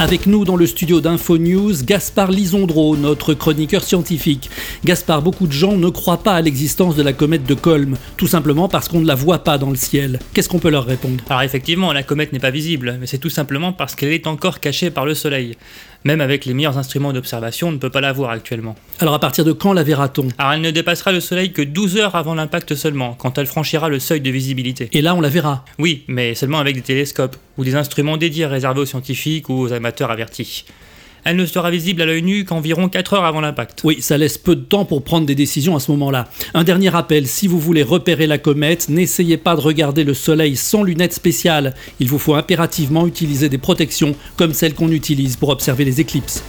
Avec nous dans le studio d'Info News, Gaspard Lisondro, notre chroniqueur scientifique. Gaspard, beaucoup de gens ne croient pas à l'existence de la comète de Colm, tout simplement parce qu'on ne la voit pas dans le ciel. Qu'est-ce qu'on peut leur répondre? Alors effectivement, la comète n'est pas visible, mais c'est tout simplement parce qu'elle est encore cachée par le Soleil. Même avec les meilleurs instruments d'observation, on ne peut pas la voir actuellement. Alors à partir de quand la verra-t-on? Alors elle ne dépassera le Soleil que 12 heures avant l'impact seulement, quand elle franchira le seuil de visibilité. Et là on la verra? Oui, mais seulement avec des télescopes, ou des instruments dédiés réservés aux scientifiques ou aux amateurs avertis. Elle ne sera visible à l'œil nu qu'environ 4 heures avant l'impact. Oui, ça laisse peu de temps pour prendre des décisions à ce moment-là. Un dernier rappel, si vous voulez repérer la comète, n'essayez pas de regarder le Soleil sans lunettes spéciales. Il vous faut impérativement utiliser des protections comme celles qu'on utilise pour observer les éclipses.